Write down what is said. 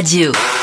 Radio.